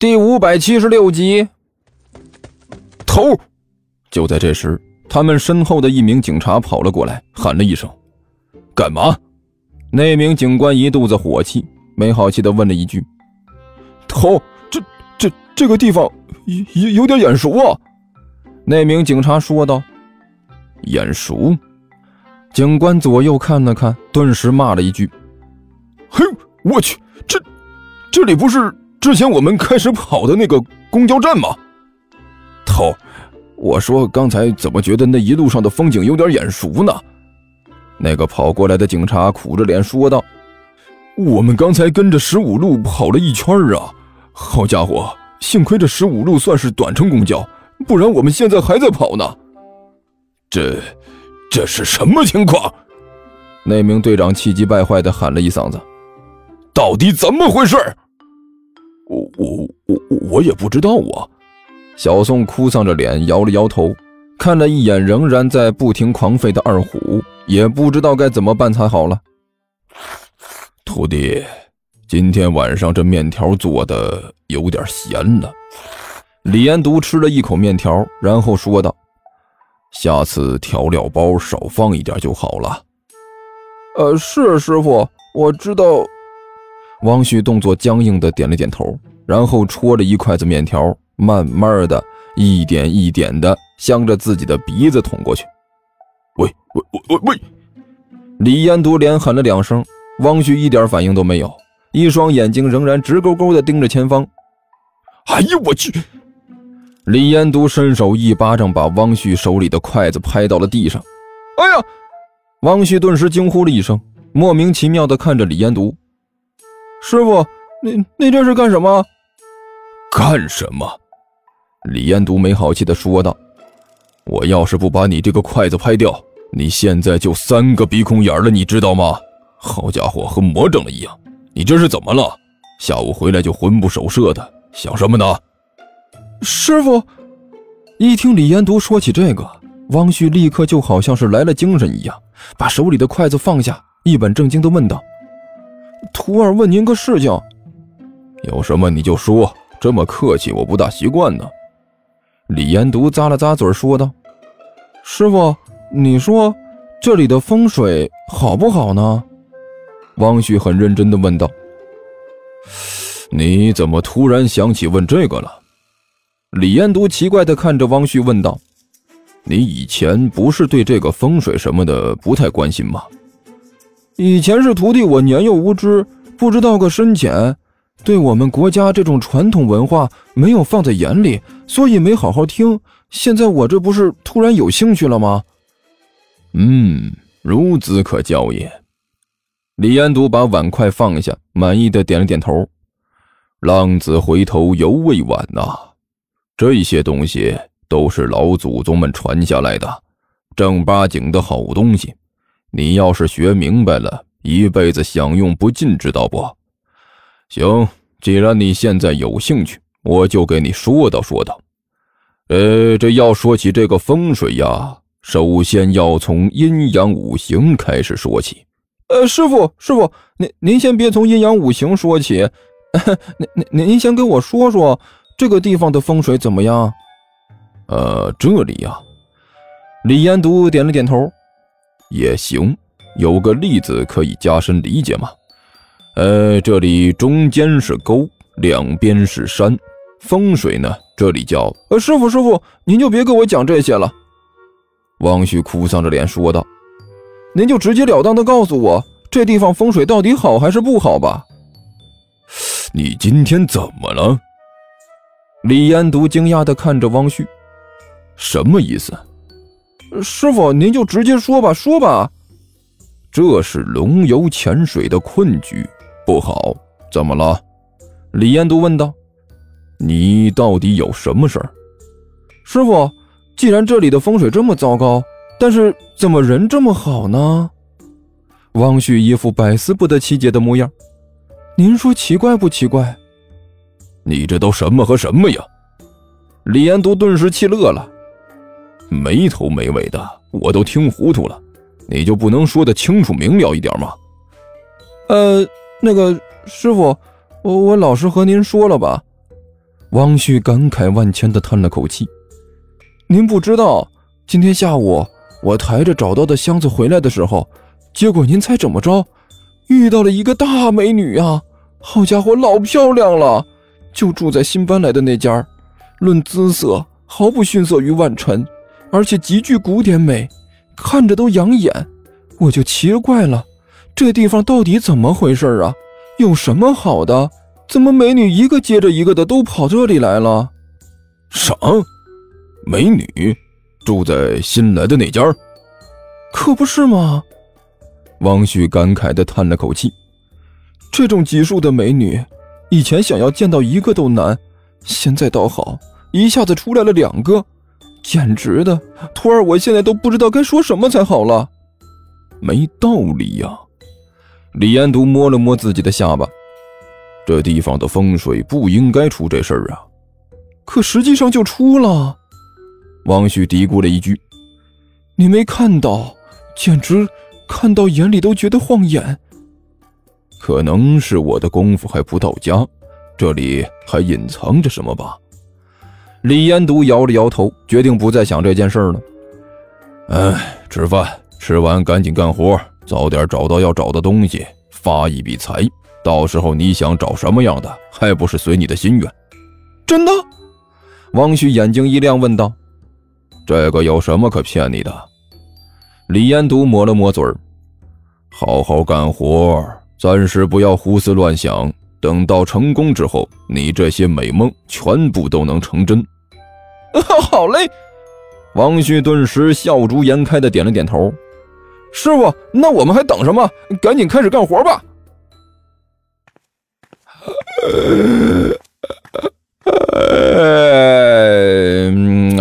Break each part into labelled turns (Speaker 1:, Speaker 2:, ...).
Speaker 1: 第五百七十六集，头。就在这时，他们身后的一名警察跑了过来，喊了一声：“干嘛？”那名警官一肚子火气，没好气的问了一句：“
Speaker 2: 头，这这这个地方有有点眼熟啊？”
Speaker 1: 那名警察说道：“眼熟。”警官左右看了看，顿时骂了一句：“
Speaker 2: 嘿，我去，这这里不是……”之前我们开始跑的那个公交站吗？
Speaker 1: 头，我说刚才怎么觉得那一路上的风景有点眼熟呢？那个跑过来的警察苦着脸说道：“
Speaker 2: 我们刚才跟着十五路跑了一圈啊！好家伙，幸亏这十五路算是短程公交，不然我们现在还在跑呢。
Speaker 3: 这这是什么情况？”
Speaker 1: 那名队长气急败坏地喊了一嗓子：“
Speaker 3: 到底怎么回事？”
Speaker 2: 我我我我也不知道啊！
Speaker 1: 小宋哭丧着脸摇了摇头，看了一眼仍然在不停狂吠的二虎，也不知道该怎么办才好了。
Speaker 3: 徒弟，今天晚上这面条做的有点咸了。
Speaker 1: 李延独吃了一口面条，然后说道：“
Speaker 3: 下次调料包少放一点就好了。”
Speaker 2: 呃，是师傅，我知道。
Speaker 1: 汪旭动作僵硬的点了点头，然后戳了一筷子面条，慢慢的一点一点的向着自己的鼻子捅过去。
Speaker 3: 喂喂喂喂喂！
Speaker 1: 李延独连喊了两声，汪旭一点反应都没有，一双眼睛仍然直勾勾的盯着前方。
Speaker 3: 哎呦我去！
Speaker 1: 李延独伸手一巴掌把汪旭手里的筷子拍到了地上。
Speaker 2: 哎呀！
Speaker 1: 汪旭顿时惊呼了一声，莫名其妙的看着李延独。
Speaker 2: 师傅，你你这是干什么？
Speaker 3: 干什么？李彦独没好气的说道：“我要是不把你这个筷子拍掉，你现在就三个鼻孔眼了，你知道吗？好家伙，和魔怔了一样！你这是怎么了？下午回来就魂不守舍的，想什么呢？”
Speaker 2: 师傅，
Speaker 1: 一听李彦独说起这个，汪旭立刻就好像是来了精神一样，把手里的筷子放下，一本正经的问道。
Speaker 2: 徒儿问您个事情，
Speaker 3: 有什么你就说，这么客气我不大习惯呢。
Speaker 1: 李延独咂了咂嘴，说道：“
Speaker 2: 师傅，你说这里的风水好不好呢？”
Speaker 1: 汪旭很认真的问道：“
Speaker 3: 你怎么突然想起问这个了？”
Speaker 1: 李延独奇怪的看着汪旭问道：“
Speaker 3: 你以前不是对这个风水什么的不太关心吗？”
Speaker 2: 以前是徒弟，我年幼无知，不知道个深浅，对我们国家这种传统文化没有放在眼里，所以没好好听。现在我这不是突然有兴趣了吗？
Speaker 3: 嗯，孺子可教也。
Speaker 1: 李安独把碗筷放下，满意的点了点头。
Speaker 3: 浪子回头犹未晚呐，这些东西都是老祖宗们传下来的，正八经的好东西。你要是学明白了，一辈子享用不尽，知道不？行，既然你现在有兴趣，我就给你说道说道。呃，这要说起这个风水呀，首先要从阴阳五行开始说起。
Speaker 2: 呃，师傅，师傅，您您先别从阴阳五行说起，您您您先跟我说说这个地方的风水怎么样？
Speaker 3: 呃，这里呀，
Speaker 1: 李延独点了点头。
Speaker 3: 也行，有个例子可以加深理解嘛。呃，这里中间是沟，两边是山，风水呢，这里叫……
Speaker 2: 呃，师傅，师傅，您就别跟我讲这些了。
Speaker 1: 汪旭哭丧着脸说道：“
Speaker 2: 您就直截了当的告诉我，这地方风水到底好还是不好吧？”
Speaker 3: 你今天怎么了？
Speaker 1: 李延独惊讶的看着汪旭，
Speaker 3: 什么意思？
Speaker 2: 师傅，您就直接说吧，说吧。
Speaker 3: 这是龙游潜水的困局，不好。怎么了？
Speaker 1: 李彦都问道。
Speaker 3: 你到底有什么事儿？
Speaker 2: 师傅，既然这里的风水这么糟糕，但是怎么人这么好呢？
Speaker 1: 汪旭一副百思不得其解的模样。
Speaker 2: 您说奇怪不奇怪？
Speaker 3: 你这都什么和什么呀？
Speaker 1: 李彦都顿时气乐了。
Speaker 3: 没头没尾的，我都听糊涂了，你就不能说的清楚明了一点吗？
Speaker 2: 呃，那个师傅，我我老实和您说了吧。王旭感慨万千的叹了口气：“您不知道，今天下午我抬着找到的箱子回来的时候，结果您猜怎么着？遇到了一个大美女啊！好家伙，老漂亮了，就住在新搬来的那家。论姿色，毫不逊色于万晨，而且极具古典美，看着都养眼。我就奇了怪了，这地方到底怎么回事啊？有什么好的？”怎么美女一个接着一个的都跑这里来了？
Speaker 3: 啥？美女住在新来的那家？
Speaker 2: 可不是吗？
Speaker 3: 王旭感慨的叹了口气。
Speaker 2: 这种级数的美女，以前想要见到一个都难，现在倒好，一下子出来了两个，简直的！徒儿，我现在都不知道该说什么才好了。
Speaker 3: 没道理呀！李延独摸了摸自己的下巴。这地方的风水不应该出这事儿啊，
Speaker 2: 可实际上就出了。
Speaker 3: 王旭嘀咕了一句：“
Speaker 2: 你没看到，简直看到眼里都觉得晃眼。
Speaker 3: 可能是我的功夫还不到家，这里还隐藏着什么吧？”
Speaker 1: 李延独摇了摇头，决定不再想这件事了。
Speaker 3: 哎，吃饭，吃完赶紧干活，早点找到要找的东西，发一笔财。到时候你想找什么样的，还不是随你的心愿？
Speaker 2: 真的？
Speaker 1: 王旭眼睛一亮，问道：“
Speaker 3: 这个有什么可骗你的？”
Speaker 1: 李延独抹了抹嘴儿：“
Speaker 3: 好好干活，暂时不要胡思乱想。等到成功之后，你这些美梦全部都能成真。”
Speaker 2: 好嘞！
Speaker 1: 王旭顿时笑逐颜开的点了点头：“
Speaker 2: 师傅，那我们还等什么？赶紧开始干活吧！”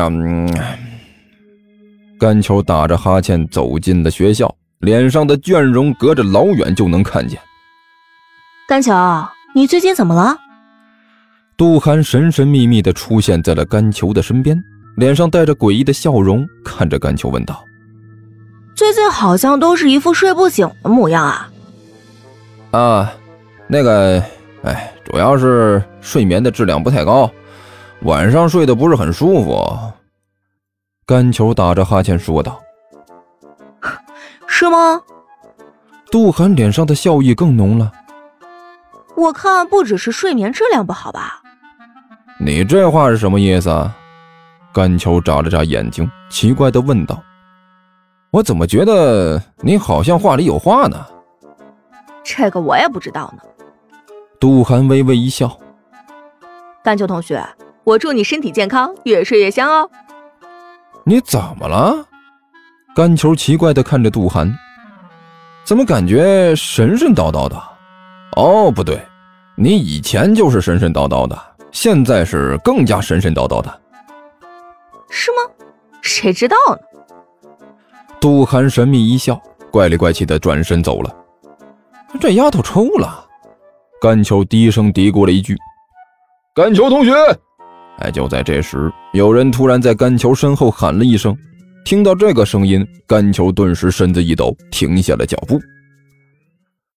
Speaker 1: 嗯，甘秋打着哈欠走进了学校，脸上的倦容隔着老远就能看见。
Speaker 4: 甘秋，你最近怎么了？
Speaker 1: 杜涵神神秘秘的出现在了甘秋的身边，脸上带着诡异的笑容，看着甘秋问道：“
Speaker 4: 最近好像都是一副睡不醒的模样啊。”
Speaker 1: 啊，那个。哎，主要是睡眠的质量不太高，晚上睡得不是很舒服。甘球打着哈欠说道：“
Speaker 4: 是吗？”
Speaker 2: 杜涵脸上的笑意更浓了。
Speaker 4: 我看不只是睡眠质量不好吧？
Speaker 1: 你这话是什么意思？啊？甘秋眨了眨眼睛，奇怪的问道：“我怎么觉得你好像话里有话呢？”
Speaker 4: 这个我也不知道呢。
Speaker 2: 杜涵微微一笑：“
Speaker 4: 甘秋同学，我祝你身体健康，越睡越香哦。”
Speaker 1: 你怎么了？甘球奇怪的看着杜涵，怎么感觉神神叨叨的？哦，不对，你以前就是神神叨叨的，现在是更加神神叨叨的，
Speaker 4: 是吗？谁知道呢？
Speaker 1: 杜涵神秘一笑，怪里怪气的转身走了。这丫头抽了。甘秋低声嘀咕了一句：“
Speaker 3: 甘秋同学。”
Speaker 1: 哎，就在这时，有人突然在甘球身后喊了一声。听到这个声音，甘球顿时身子一抖，停下了脚步。